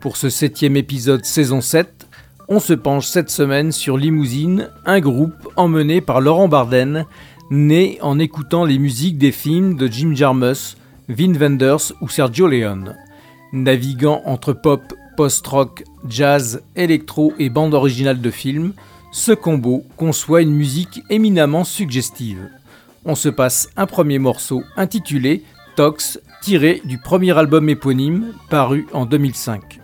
Pour ce septième épisode saison 7, on se penche cette semaine sur Limousine, un groupe emmené par Laurent Barden, né en écoutant les musiques des films de Jim Jarmus, Vin Wenders ou Sergio Leone. Naviguant entre pop, post-rock, jazz, électro et bande originale de films, ce combo conçoit une musique éminemment suggestive. On se passe un premier morceau intitulé Tox tiré du premier album éponyme paru en 2005.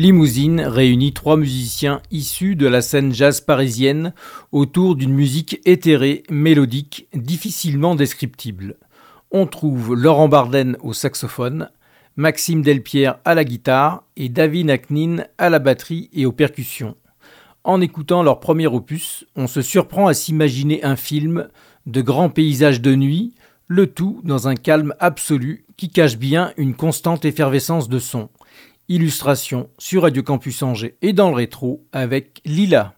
Limousine réunit trois musiciens issus de la scène jazz parisienne autour d'une musique éthérée, mélodique, difficilement descriptible. On trouve Laurent Barden au saxophone, Maxime Delpierre à la guitare et David Naknin à la batterie et aux percussions. En écoutant leur premier opus, on se surprend à s'imaginer un film de grands paysages de nuit, le tout dans un calme absolu qui cache bien une constante effervescence de son. Illustration sur Radio Campus Angers et dans le rétro avec Lila.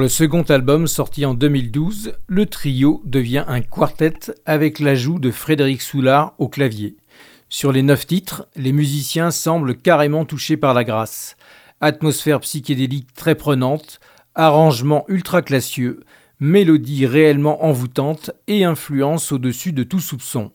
Le second album sorti en 2012, le trio devient un quartet avec l'ajout de Frédéric Soulard au clavier. Sur les neuf titres, les musiciens semblent carrément touchés par la grâce. Atmosphère psychédélique très prenante, arrangement ultra classieux, mélodie réellement envoûtante et influence au-dessus de tout soupçon.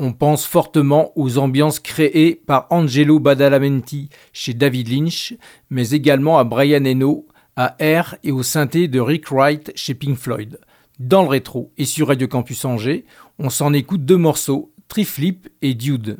On pense fortement aux ambiances créées par Angelo Badalamenti chez David Lynch, mais également à Brian Eno, à Air et au synthé de Rick Wright chez Pink Floyd. Dans le rétro et sur Radio Campus Angers, on s'en écoute deux morceaux, Triflip et Dude.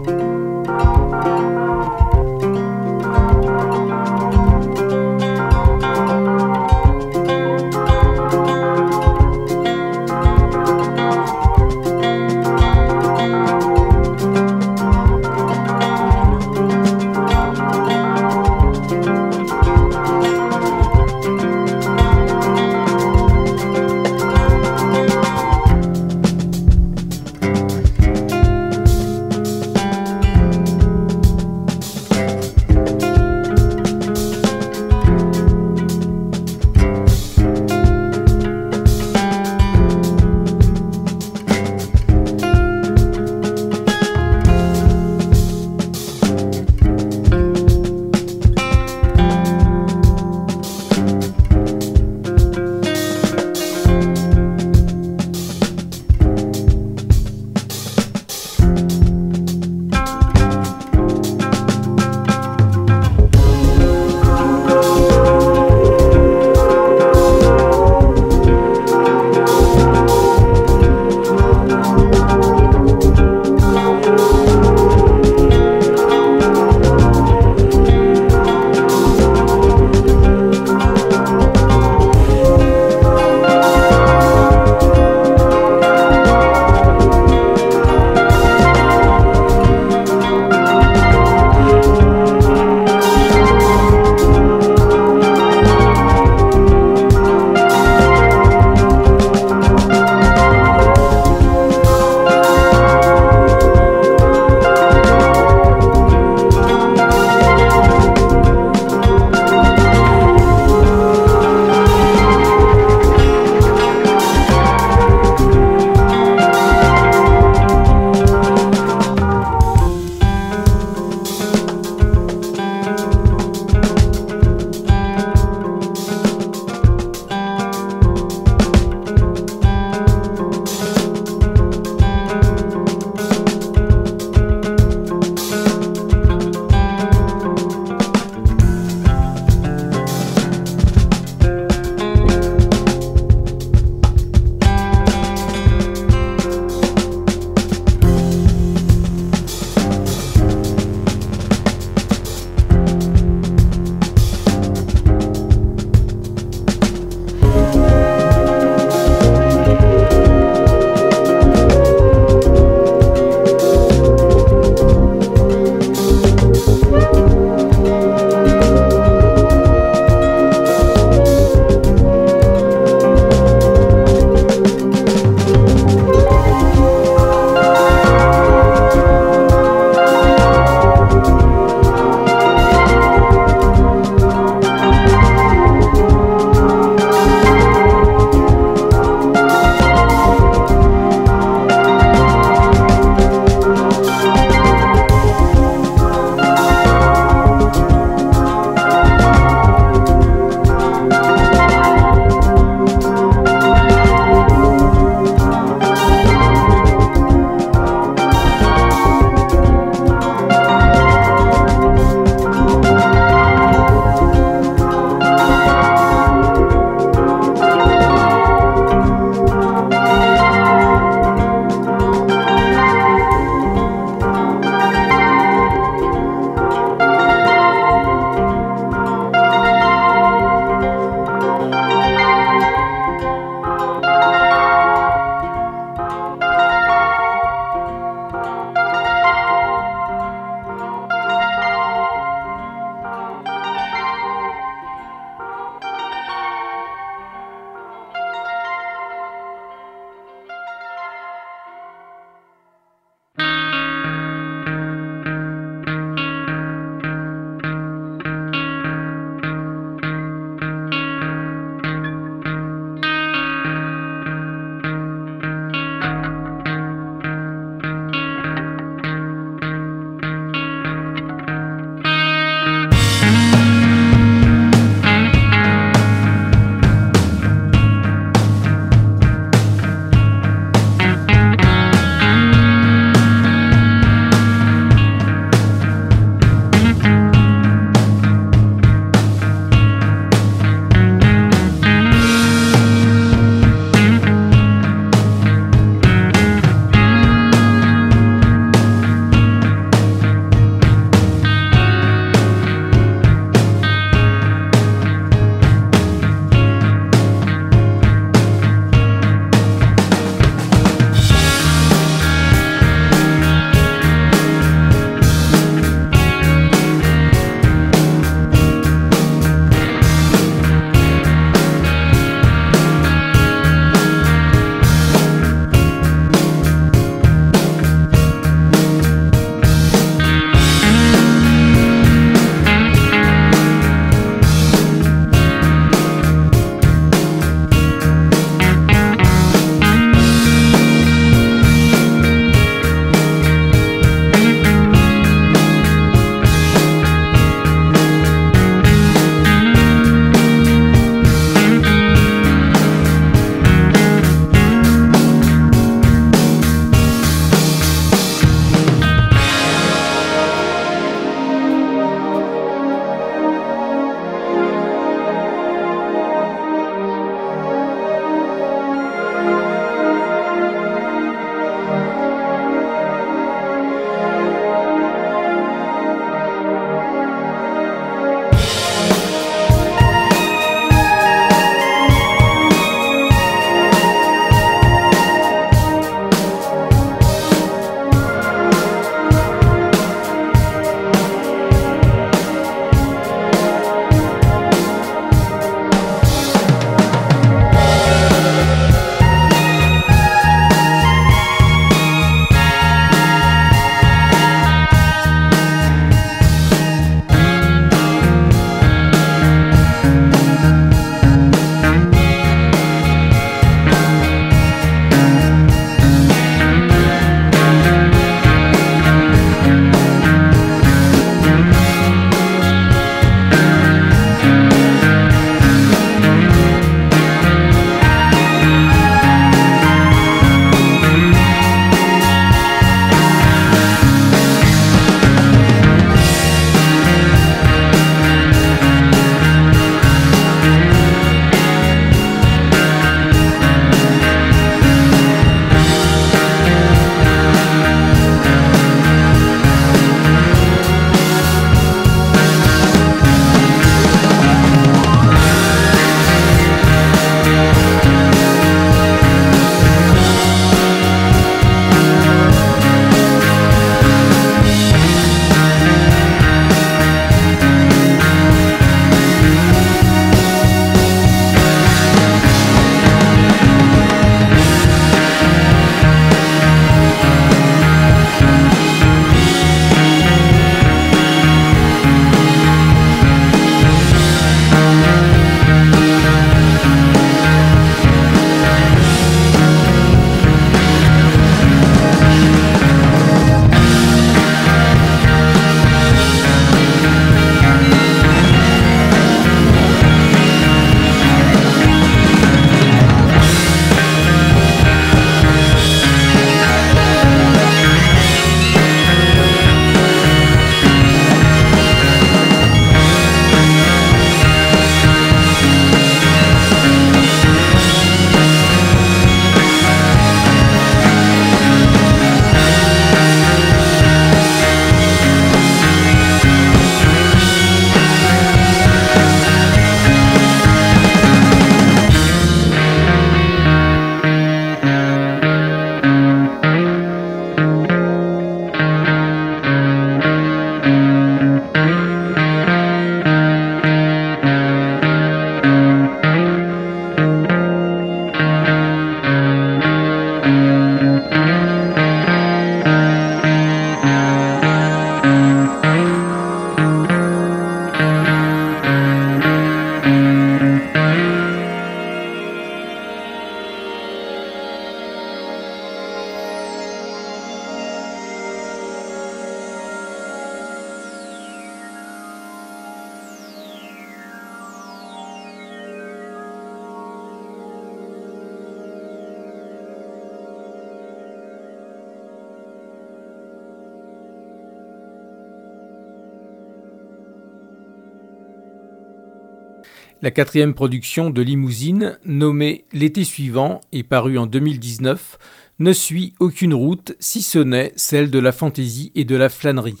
La quatrième production de Limousine, nommée L'été suivant et parue en 2019, ne suit aucune route si ce n'est celle de la fantaisie et de la flânerie.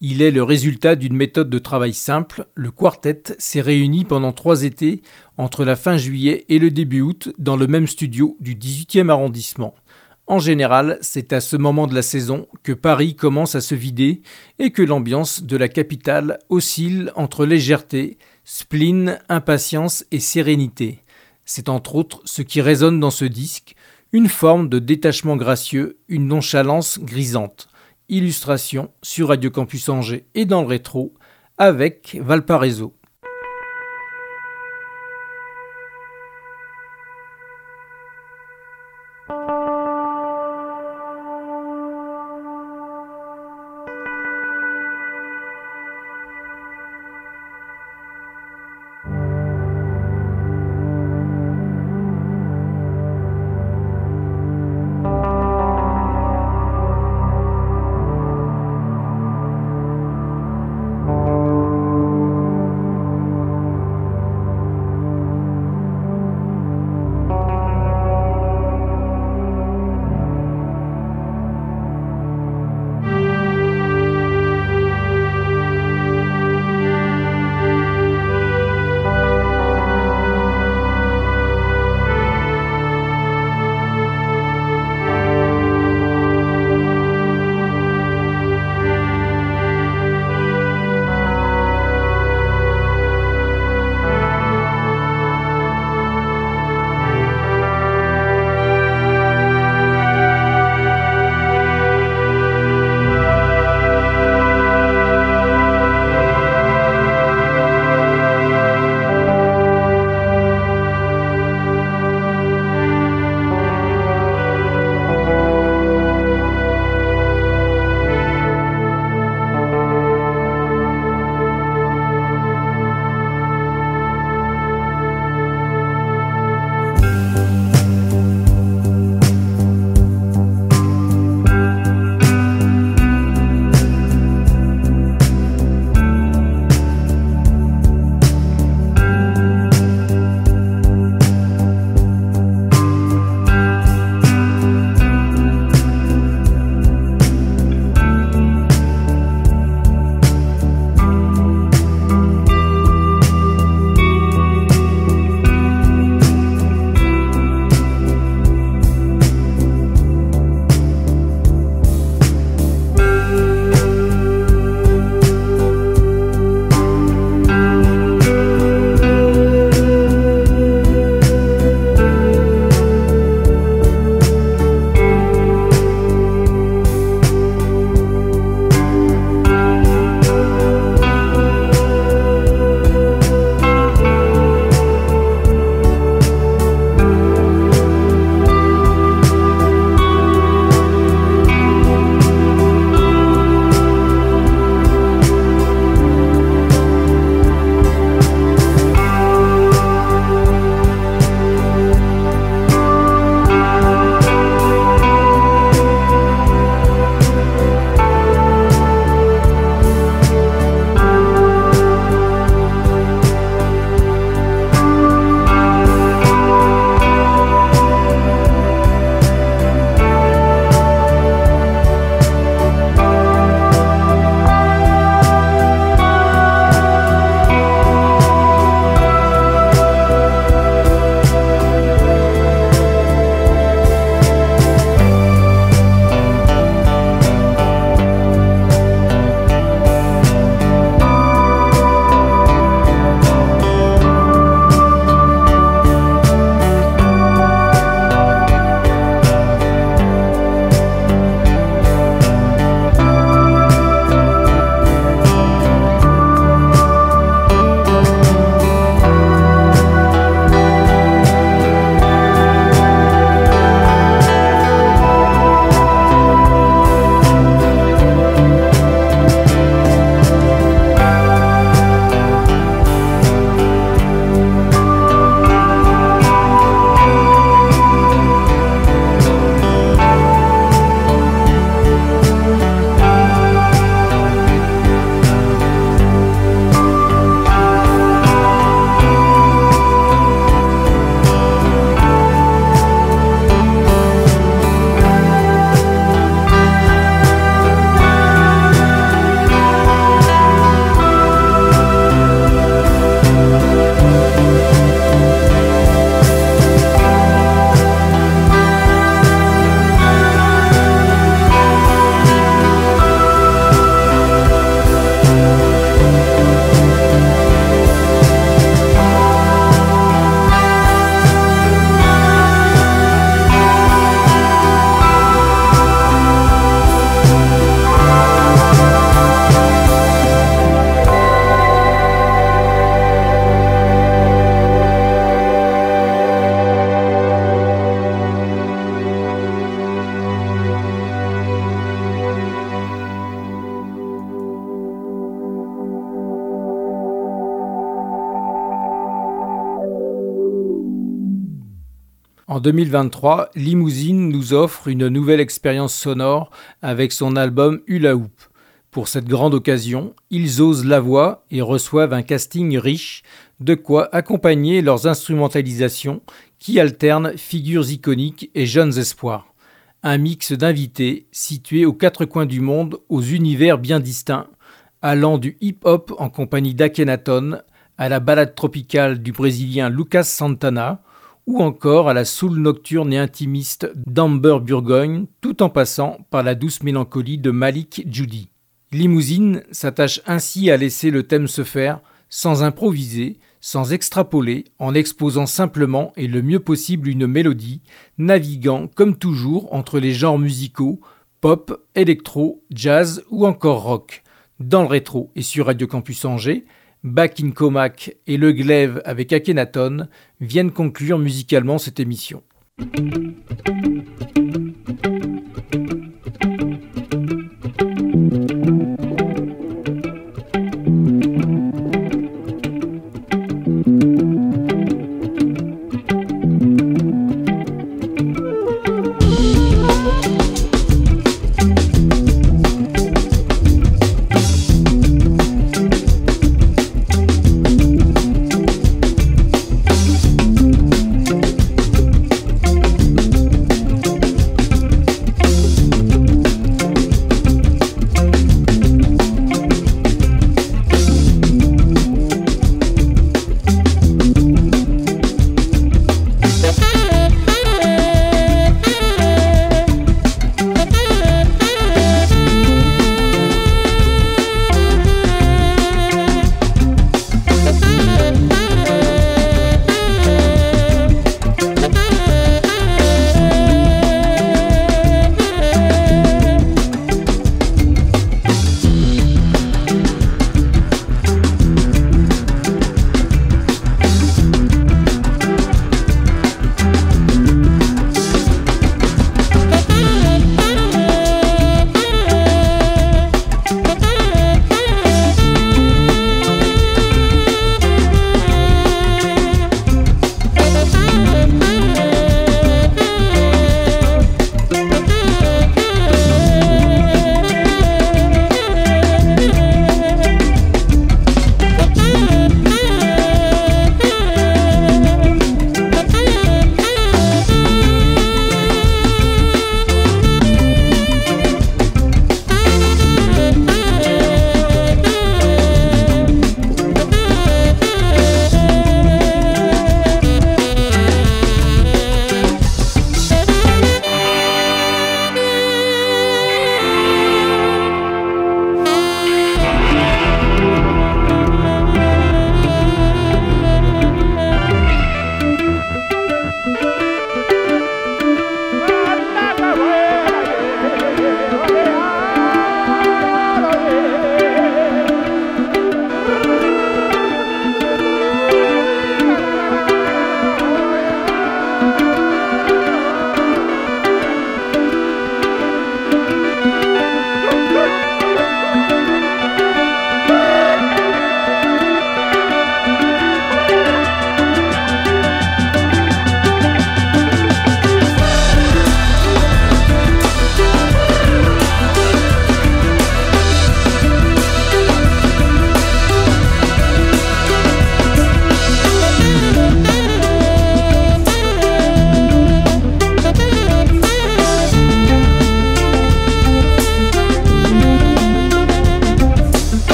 Il est le résultat d'une méthode de travail simple. Le quartet s'est réuni pendant trois étés, entre la fin juillet et le début août, dans le même studio du 18e arrondissement. En général, c'est à ce moment de la saison que Paris commence à se vider et que l'ambiance de la capitale oscille entre légèreté, spleen, impatience et sérénité. C'est entre autres ce qui résonne dans ce disque, une forme de détachement gracieux, une nonchalance grisante. Illustration sur Radio Campus Angers et dans le rétro avec Valparaiso. 2023, Limousine nous offre une nouvelle expérience sonore avec son album Hula Hoop. Pour cette grande occasion, ils osent la voix et reçoivent un casting riche, de quoi accompagner leurs instrumentalisations qui alternent figures iconiques et jeunes espoirs. Un mix d'invités situés aux quatre coins du monde aux univers bien distincts, allant du hip-hop en compagnie d'Akhenaton à la balade tropicale du Brésilien Lucas Santana, ou encore à la soul nocturne et intimiste d'Amber Burgoyne, tout en passant par la douce mélancolie de Malik Judy. Limousine s'attache ainsi à laisser le thème se faire, sans improviser, sans extrapoler, en exposant simplement et le mieux possible une mélodie, naviguant comme toujours entre les genres musicaux, pop, électro, jazz ou encore rock. Dans le rétro et sur Radio Campus Angers, Back in Comac et Le Glaive avec Akhenaton viennent conclure musicalement cette émission.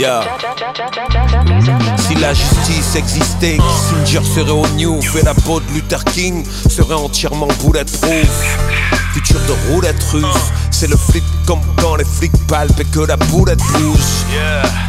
Yeah. Si la justice existait, Kissinger serait au new, fait la peau de Luther King serait entièrement bulletproof. Futur de roulette russe, c'est le flip comme quand les flics palpent et que la boulette bouge.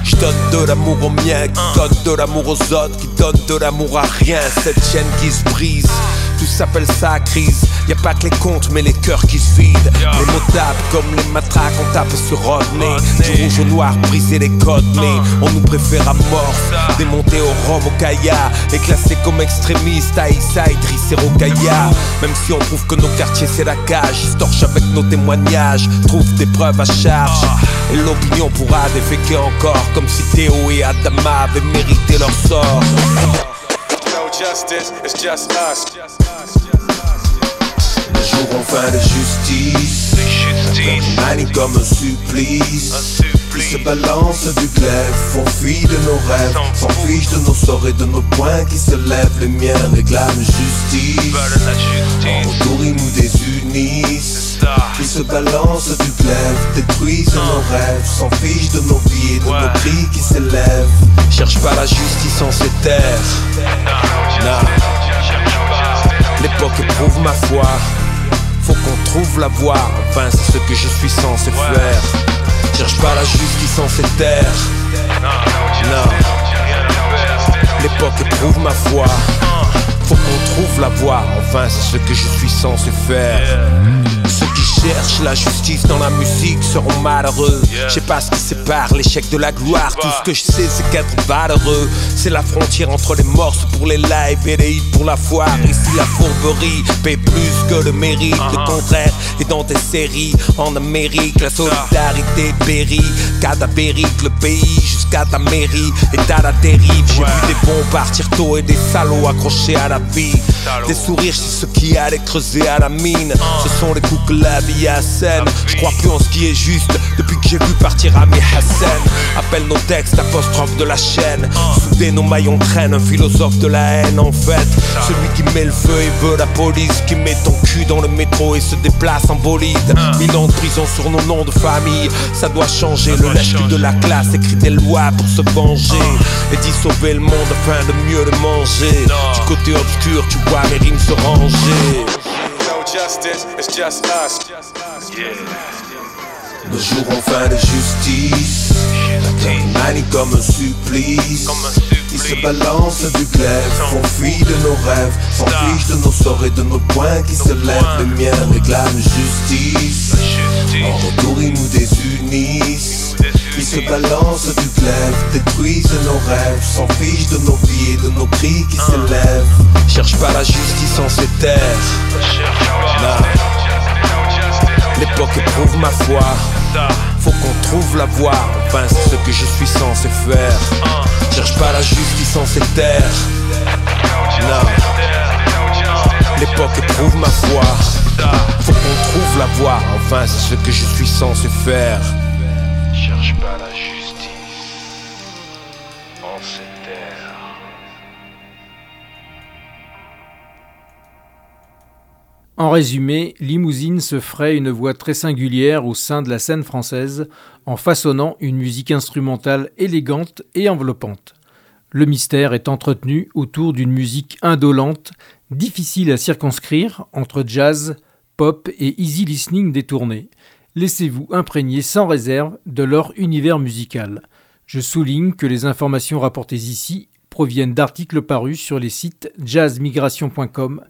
Je donne de l'amour aux miens, qui donne de l'amour aux autres, qui donne de l'amour à rien. Cette chaîne qui se brise, tout s'appelle ça crise. Y a pas que les comptes, mais les cœurs qui se vident. Les mots tapent comme les matraques, on tape sur Rodney. Du rouge au noir, briser les codes, mais on nous préfère à mort. Démonter au rhum, au Kaya, et classé comme extrémiste à Issa, Idriss et Rokaya. Même si on prouve que nos quartiers c'est la cage, ils torchent avec nos témoignages, trouve des preuves à charge. Et l'opinion pourra déféquer encore, comme si Théo et Adama avaient mérité leur sort. No justice, it's just us. Enfin de justice, on manie comme un supplice. Ils se balancent du glaive, font fi de nos rêves, s'en fichent de nos sorts et de nos points qui se lèvent. Les miens réclament justice. En retour, ils nous désunissent. Ils se balancent du glaive, détruisent nos rêves, s'en fichent de nos vies et de nos cris qui s'élèvent. Cherche pas la justice en ces terres. Non. L'époque éprouve ma foi. Faut qu'on trouve la voie, enfin c'est ce que je suis censé faire. Cherche pas la justice en ces terres. Non. L'époque éprouve ma foi. Faut qu'on trouve la voie, enfin c'est ce que je suis censé faire. Ceux qui cherchent la justice dans la musique seront malheureux. Je sais pas ce qui sépare l'échec de la gloire. Tout ce que je sais, c'est qu'être valeureux. C'est la frontière entre les morses pour les lives et les hits pour la foire. Ici, la fourberie paie plus que le mérite. Le contraire est dans tes séries. En Amérique, la solidarité périt. Cadavérique, le pays jusqu'à ta mairie. Et à la j'ai vu des bons partir tôt et des salauds accrochés à la vie. Des sourires, c'est ce qui allait creuser à la mine. Ce sont les coups que la vie assène. Je crois plus en ce qui est juste depuis que j'ai vu partir Ami Hassan. Appelle nos textes, apostrophe de la chaîne. Soudés, nos maillons traînent, un philosophe de la haine en fait. Celui qui met le feu et veut la police. Qui met ton cul dans le métro et se déplace en bolide. Mille ans de prison sur nos noms de famille. Ça doit changer. Le lèche de la classe écrit des lois pour se venger. Et dit sauver le monde afin de mieux le manger. Du côté obscur, tu vois mes rimes se ranger. No justice, it's just us. Le jour enfin de justice, manie comme un supplice. Ils se balancent du glaive, font fi de nos rêves, s'en fichent de nos sorts et de nos points qui se lèvent. Les miens réclament justice. En retour, ils nous désunissent. Ils se balancent du glaive, détruisent nos rêves, s'en fichent de nos vies et de nos cris qui s'élèvent. Cherche pas la justice en ces terres. L'époque éprouve ma foi. Faut qu'on trouve la voie, enfin c'est ce que je suis censé faire. Cherche pas la justice en ces terres. Non. L'époque éprouve ma foi. Faut qu'on trouve la voie, enfin c'est ce que je suis censé faire. Cherche pas la justice en ces terres. En résumé, Limousine se ferait une voix très singulière au sein de la scène française en façonnant une musique instrumentale élégante et enveloppante. Le mystère est entretenu autour d'une musique indolente, difficile à circonscrire entre jazz, pop et easy listening détourné. Laissez-vous imprégner sans réserve de leur univers musical. Je souligne que les informations rapportées ici proviennent d'articles parus sur les sites jazzmigration.com,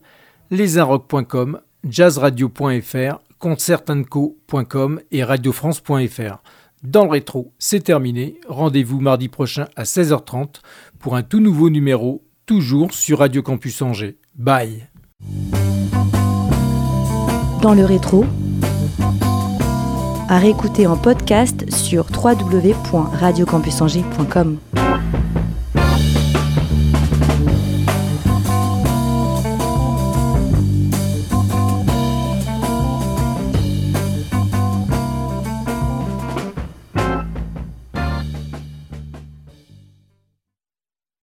lesinrock.com, jazzradio.fr, concertanco.com et radiofrance.fr. Dans le rétro, c'est terminé. Rendez-vous mardi prochain à 16h30 pour un tout nouveau numéro, toujours sur Radio Campus Angers. Bye Dans le rétro, à réécouter en podcast sur www.radiocampusangers.com.